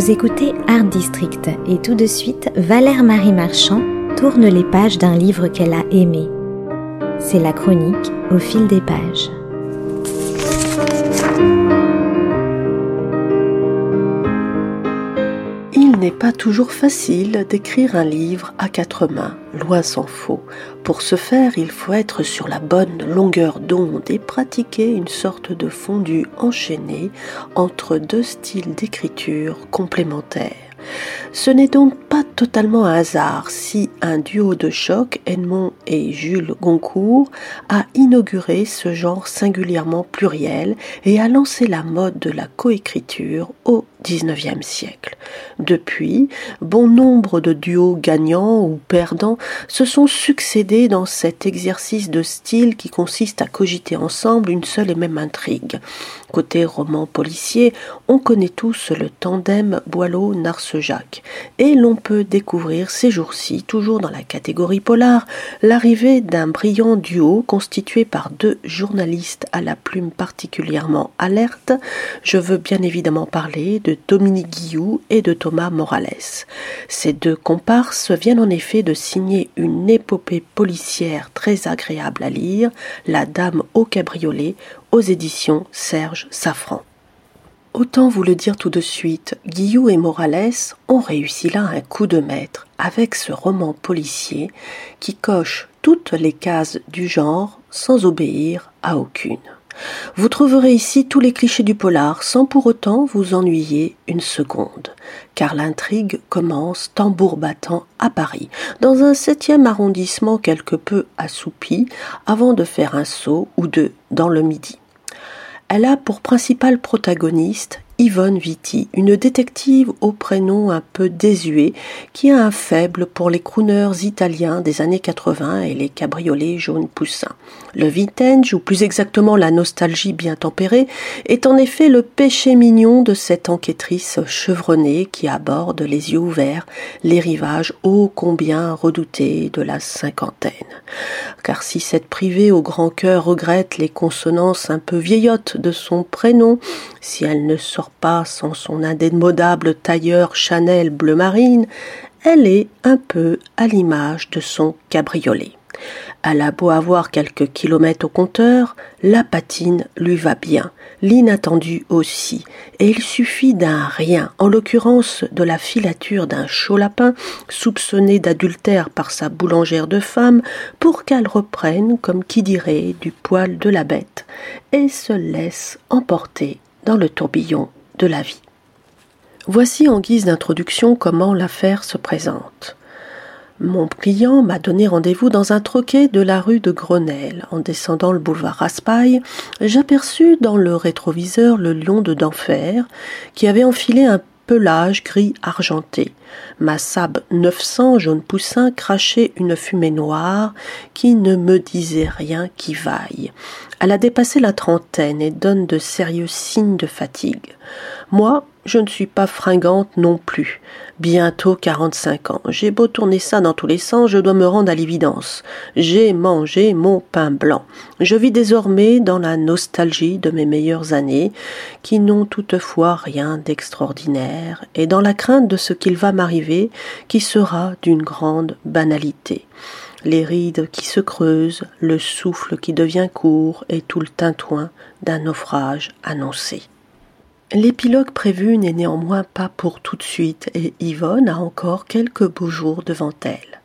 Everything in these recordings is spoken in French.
Vous écoutez Art District et tout de suite, Valère Marie Marchand tourne les pages d'un livre qu'elle a aimé. C'est la chronique au fil des pages. N'est pas toujours facile d'écrire un livre à quatre mains, loin s'en faut. Pour ce faire, il faut être sur la bonne longueur d'onde et pratiquer une sorte de fondu enchaîné entre deux styles d'écriture complémentaires. Ce n'est donc pas totalement un hasard si un duo de choc, Edmond et Jules Goncourt, a inauguré ce genre singulièrement pluriel et a lancé la mode de la coécriture au XIXe siècle. Depuis, bon nombre de duos gagnants ou perdants se sont succédés dans cet exercice de style qui consiste à cogiter ensemble une seule et même intrigue. Côté roman policier, on connaît tous le tandem Boileau-Narcejac, et l'on peut découvrir ces jours-ci, toujours dans la catégorie polar, l'arrivée d'un brillant duo constitué par deux journalistes à la plume particulièrement alerte. Je veux bien évidemment parler de Dominique Guillou et de Thomas Morales. Ces deux comparses viennent en effet de signer une épopée policière très agréable à lire, La Dame au cabriolet, aux éditions Serge Safran. Autant vous le dire tout de suite, Guillou et Morales ont réussi là un coup de maître avec ce roman policier qui coche toutes les cases du genre sans obéir à aucune. Vous trouverez ici tous les clichés du polar sans pour autant vous ennuyer une seconde, car l'intrigue commence tambour battant à Paris, dans un septième arrondissement quelque peu assoupi, avant de faire un saut ou deux dans le midi. Elle a pour principale protagoniste Yvonne Vitti, une détective au prénom un peu désuet qui a un faible pour les crooners italiens des années 80 et les cabriolets jaunes poussins. Le vintage, ou plus exactement la nostalgie bien tempérée, est en effet le péché mignon de cette enquêtrice chevronnée qui aborde les yeux ouverts les rivages ô combien redoutés de la cinquantaine. Car si cette privée au grand cœur regrette les consonances un peu vieillottes de son prénom, si elle ne sort pas sans son indémodable tailleur Chanel bleu marine, elle est un peu à l'image de son cabriolet. Elle a beau avoir quelques kilomètres au compteur, la patine lui va bien, l'inattendu aussi, et il suffit d'un rien, en l'occurrence de la filature d'un chaud lapin, soupçonné d'adultère par sa boulangère de femme, pour qu'elle reprenne, comme qui dirait, du poil de la bête, et se laisse emporter dans le tourbillon Voici en guise d'introduction comment l'affaire se présente. Mon client m'a donné rendez-vous dans un troquet de la rue de Grenelle. En descendant le boulevard Raspail, j'aperçus dans le rétroviseur le lion de d'enfer qui avait enfilé un pelage gris argenté. Ma Sab 900 jaune poussin crachait une fumée noire qui ne me disait rien qui vaille. Elle a dépassé la trentaine et donne de sérieux signes de fatigue. Moi, je ne suis pas fringante non plus. Bientôt quarante-cinq ans. J'ai beau tourner ça dans tous les sens, je dois me rendre à l'évidence. J'ai mangé mon pain blanc. Je vis désormais dans la nostalgie de mes meilleures années, qui n'ont toutefois rien d'extraordinaire, et dans la crainte de ce qu'il va m'arriver, qui sera d'une grande banalité les rides qui se creusent, le souffle qui devient court et tout le tintouin d'un naufrage annoncé. L'épilogue prévu n'est néanmoins pas pour tout de suite et Yvonne a encore quelques beaux jours devant elle.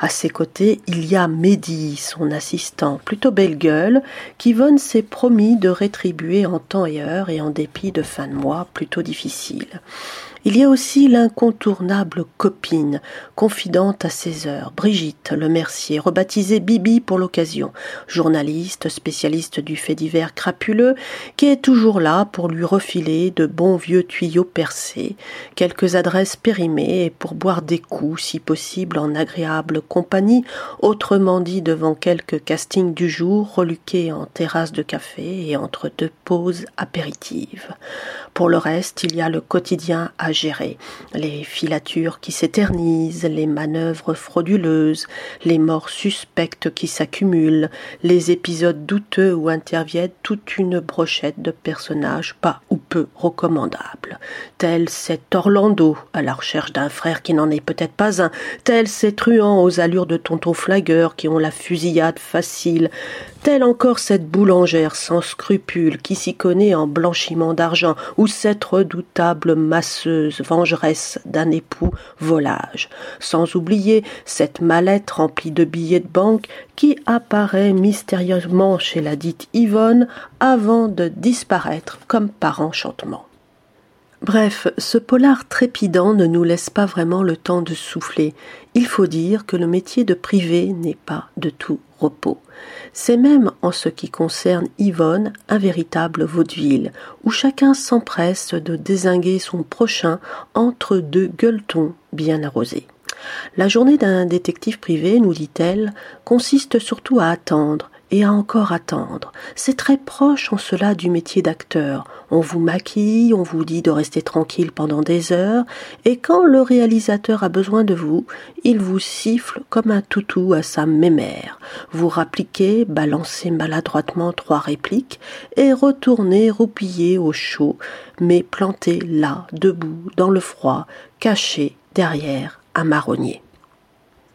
À ses côtés, il y a Mehdi, son assistant, plutôt belle gueule, qu'Yvonne s'est promis de rétribuer en temps et heure et en dépit de fins de mois plutôt difficiles. Il y a aussi l'incontournable copine, confidente à ses heures, Brigitte Le Mercier, rebaptisée Bibi pour l'occasion, journaliste, spécialiste du fait divers crapuleux, qui est toujours là pour lui refiler de bons vieux tuyaux percés, quelques adresses périmées et pour boire des coups, si possible en agréable compagnie, autrement dit devant quelques castings du jour, reluqués en terrasse de café et entre deux pauses apéritives. Pour le reste, il y a le quotidien gérer. Les filatures qui s'éternisent, les manœuvres frauduleuses, les morts suspectes qui s'accumulent, les épisodes douteux où interviennent toute une brochette de personnages pas ou peu recommandables. Tel cet Orlando, à la recherche d'un frère qui n'en est peut-être pas un, tel ces truands aux allures de tonton flingueur qui ont la fusillade facile, Telle encore cette boulangère sans scrupules qui s'y connaît en blanchiment d'argent, ou cette redoutable masseuse vengeresse d'un époux volage, sans oublier cette mallette remplie de billets de banque qui apparaît mystérieusement chez la dite Yvonne avant de disparaître comme par enchantement. Bref, ce polar trépidant ne nous laisse pas vraiment le temps de souffler. Il faut dire que le métier de privé n'est pas de tout repos. C'est même, en ce qui concerne Yvonne, un véritable vaudeville, où chacun s'empresse de désinguer son prochain entre deux gueuletons bien arrosés. La journée d'un détective privé, nous dit-elle, consiste surtout à attendre, et à encore attendre. C'est très proche en cela du métier d'acteur. On vous maquille, on vous dit de rester tranquille pendant des heures, et quand le réalisateur a besoin de vous, il vous siffle comme un toutou à sa mémère. Vous rappliquez, balancez maladroitement trois répliques, et retournez roupiller au chaud, mais planté là, debout, dans le froid, caché derrière un marronnier.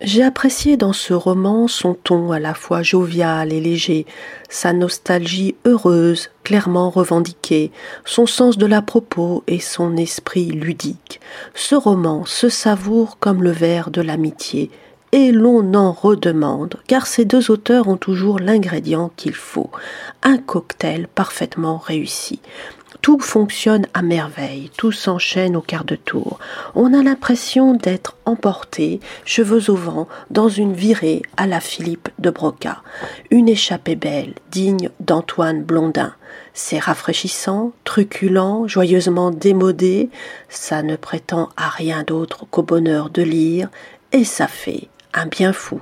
J'ai apprécié dans ce roman son ton à la fois jovial et léger, sa nostalgie heureuse, clairement revendiquée, son sens de la propos et son esprit ludique. Ce roman se savoure comme le verre de l'amitié, et l'on en redemande, car ces deux auteurs ont toujours l'ingrédient qu'il faut, un cocktail parfaitement réussi. Tout fonctionne à merveille, tout s'enchaîne au quart de tour. On a l'impression d'être emporté, cheveux au vent, dans une virée à la Philippe de Broca. Une échappée belle, digne d'Antoine Blondin. C'est rafraîchissant, truculent, joyeusement démodé, ça ne prétend à rien d'autre qu'au bonheur de lire, et ça fait un bien fou.